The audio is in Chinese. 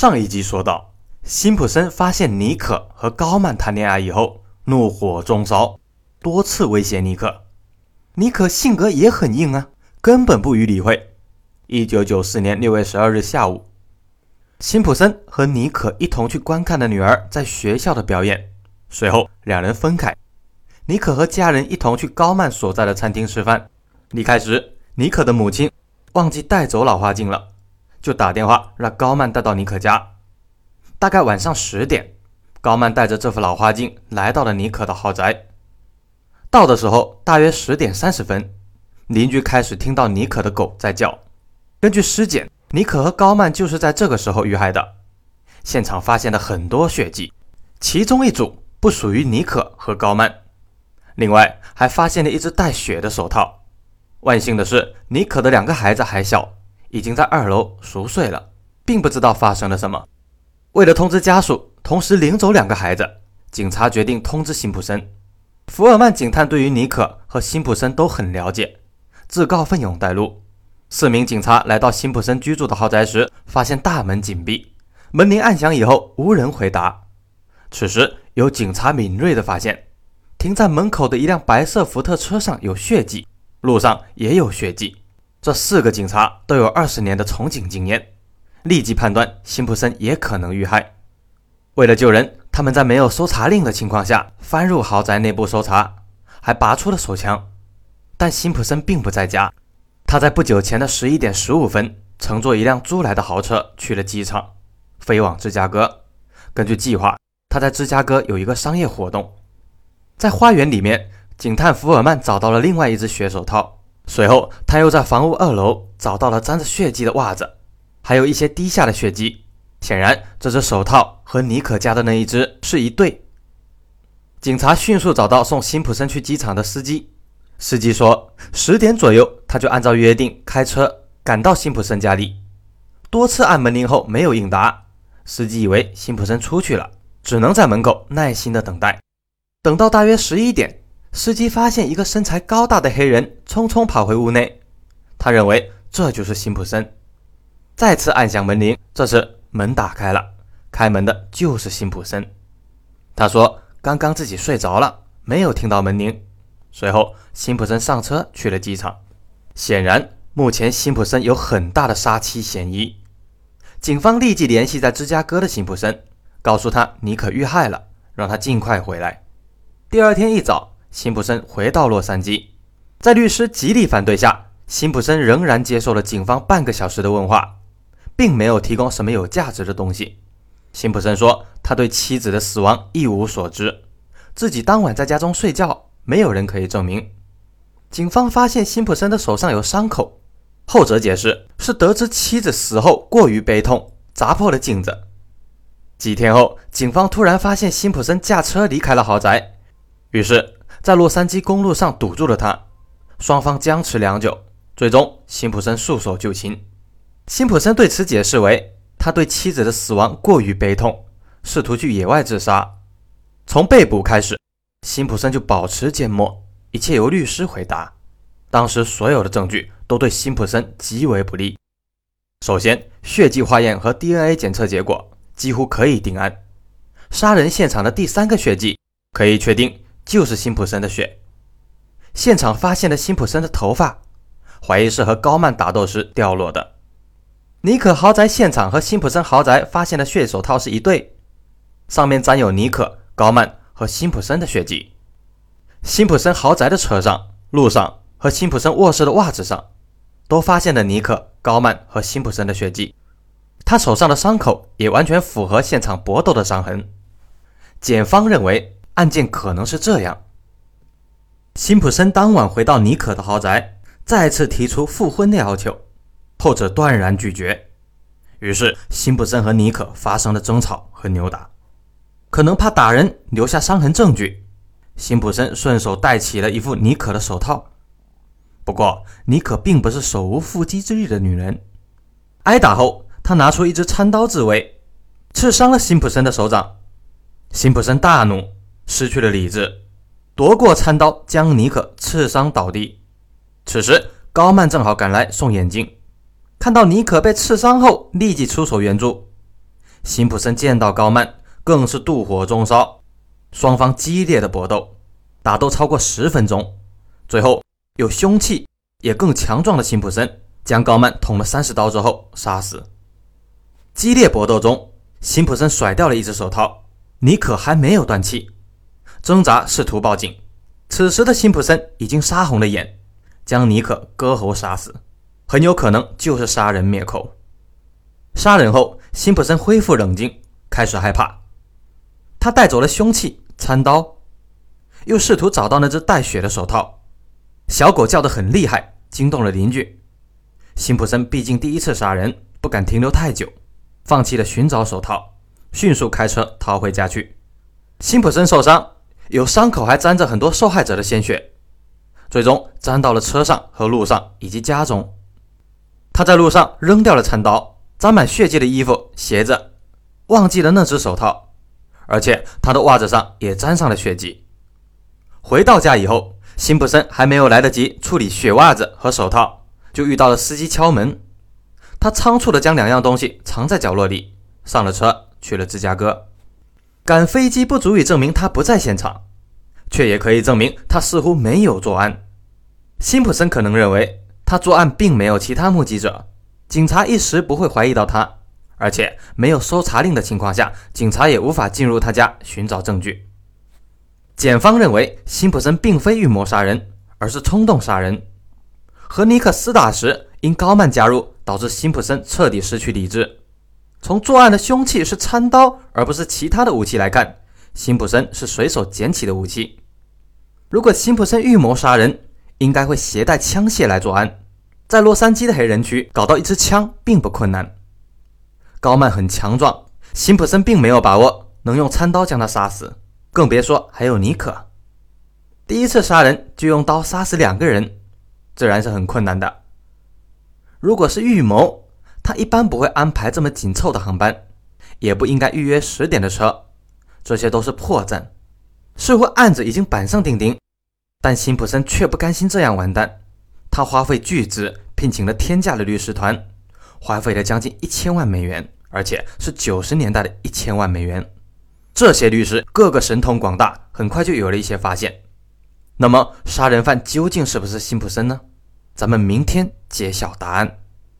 上一集说到，辛普森发现尼可和高曼谈恋爱以后，怒火中烧，多次威胁尼可。尼可性格也很硬啊，根本不予理会。一九九四年六月十二日下午，辛普森和尼可一同去观看了女儿在学校的表演，随后两人分开。尼可和家人一同去高曼所在的餐厅吃饭。离开时，尼可的母亲忘记带走老花镜了。就打电话让高曼带到尼可家。大概晚上十点，高曼带着这副老花镜来到了尼可的豪宅。到的时候大约十点三十分，邻居开始听到尼可的狗在叫。根据尸检，尼可和高曼就是在这个时候遇害的。现场发现了很多血迹，其中一组不属于尼可和高曼。另外还发现了一只带血的手套。万幸的是，尼可的两个孩子还小。已经在二楼熟睡了，并不知道发生了什么。为了通知家属，同时领走两个孩子，警察决定通知辛普森。福尔曼警探对于尼可和辛普森都很了解，自告奋勇带路。四名警察来到辛普森居住的豪宅时，发现大门紧闭，门铃按响以后无人回答。此时，有警察敏锐地发现，停在门口的一辆白色福特车上有血迹，路上也有血迹。这四个警察都有二十年的从警经验，立即判断辛普森也可能遇害。为了救人，他们在没有搜查令的情况下翻入豪宅内部搜查，还拔出了手枪。但辛普森并不在家，他在不久前的十一点十五分乘坐一辆租来的豪车去了机场，飞往芝加哥。根据计划，他在芝加哥有一个商业活动。在花园里面，警探福尔曼找到了另外一只血手套。随后，他又在房屋二楼找到了沾着血迹的袜子，还有一些滴下的血迹。显然，这只手套和尼可家的那一只是一对。警察迅速找到送辛普森去机场的司机，司机说十点左右他就按照约定开车赶到辛普森家里，多次按门铃后没有应答，司机以为辛普森出去了，只能在门口耐心的等待。等到大约十一点。司机发现一个身材高大的黑人匆匆跑回屋内，他认为这就是辛普森，再次按响门铃。这时门打开了，开门的就是辛普森。他说刚刚自己睡着了，没有听到门铃。随后，辛普森上车去了机场。显然，目前辛普森有很大的杀妻嫌疑。警方立即联系在芝加哥的辛普森，告诉他尼可遇害了，让他尽快回来。第二天一早。辛普森回到洛杉矶，在律师极力反对下，辛普森仍然接受了警方半个小时的问话，并没有提供什么有价值的东西。辛普森说，他对妻子的死亡一无所知，自己当晚在家中睡觉，没有人可以证明。警方发现辛普森的手上有伤口，后者解释是得知妻子死后过于悲痛，砸破了镜子。几天后，警方突然发现辛普森驾车离开了豪宅，于是。在洛杉矶公路上堵住了他，双方僵持良久，最终辛普森束手就擒。辛普森对此解释为，他对妻子的死亡过于悲痛，试图去野外自杀。从被捕开始，辛普森就保持缄默，一切由律师回答。当时所有的证据都对辛普森极为不利。首先，血迹化验和 DNA 检测结果几乎可以定案，杀人现场的第三个血迹可以确定。就是辛普森的血，现场发现了辛普森的头发，怀疑是和高曼打斗时掉落的。尼可豪宅现场和辛普森豪宅发现的血手套是一对，上面沾有尼可、高曼和辛普森的血迹。辛普森豪宅的车上、路上和辛普森卧室的袜子上，都发现了尼可、高曼和辛普森的血迹。他手上的伤口也完全符合现场搏斗的伤痕。检方认为。案件可能是这样：辛普森当晚回到尼可的豪宅，再次提出复婚的要求，后者断然拒绝。于是，辛普森和尼可发生了争吵和扭打。可能怕打人留下伤痕证据，辛普森顺手戴起了一副尼可的手套。不过，尼可并不是手无缚鸡之力的女人。挨打后，她拿出一支餐刀自卫，刺伤了辛普森的手掌。辛普森大怒。失去了理智，夺过餐刀，将尼可刺伤倒地。此时，高曼正好赶来送眼镜，看到尼可被刺伤后，立即出手援助。辛普森见到高曼，更是妒火中烧，双方激烈的搏斗，打斗超过十分钟，最后有凶器也更强壮的辛普森将高曼捅了三十刀之后杀死。激烈搏斗中，辛普森甩掉了一只手套，尼可还没有断气，挣扎试图报警。此时的辛普森已经杀红了眼，将尼克割喉杀死，很有可能就是杀人灭口。杀人后，辛普森恢复冷静，开始害怕。他带走了凶器餐刀，又试图找到那只带血的手套。小狗叫得很厉害，惊动了邻居。辛普森毕竟第一次杀人，不敢停留太久，放弃了寻找手套，迅速开车逃回家去。辛普森受伤，有伤口还沾着很多受害者的鲜血，最终沾到了车上和路上以及家中。他在路上扔掉了餐刀。沾满血迹的衣服、鞋子，忘记了那只手套，而且他的袜子上也沾上了血迹。回到家以后，辛普森还没有来得及处理血袜子和手套，就遇到了司机敲门。他仓促地将两样东西藏在角落里，上了车去了芝加哥。赶飞机不足以证明他不在现场，却也可以证明他似乎没有作案。辛普森可能认为他作案并没有其他目击者。警察一时不会怀疑到他，而且没有搜查令的情况下，警察也无法进入他家寻找证据。检方认为辛普森并非预谋杀人，而是冲动杀人。和尼克厮打时，因高曼加入，导致辛普森彻底失去理智。从作案的凶器是餐刀，而不是其他的武器来看，辛普森是随手捡起的武器。如果辛普森预谋杀人，应该会携带枪械来作案。在洛杉矶的黑人区搞到一支枪并不困难。高曼很强壮，辛普森并没有把握能用餐刀将他杀死，更别说还有尼克。第一次杀人就用刀杀死两个人，自然是很困难的。如果是预谋，他一般不会安排这么紧凑的航班，也不应该预约十点的车，这些都是破绽。似乎案子已经板上钉钉，但辛普森却不甘心这样完蛋。他花费巨资聘请了天价的律师团，花费了将近一千万美元，而且是九十年代的一千万美元。这些律师个个神通广大，很快就有了一些发现。那么，杀人犯究竟是不是辛普森呢？咱们明天揭晓答案。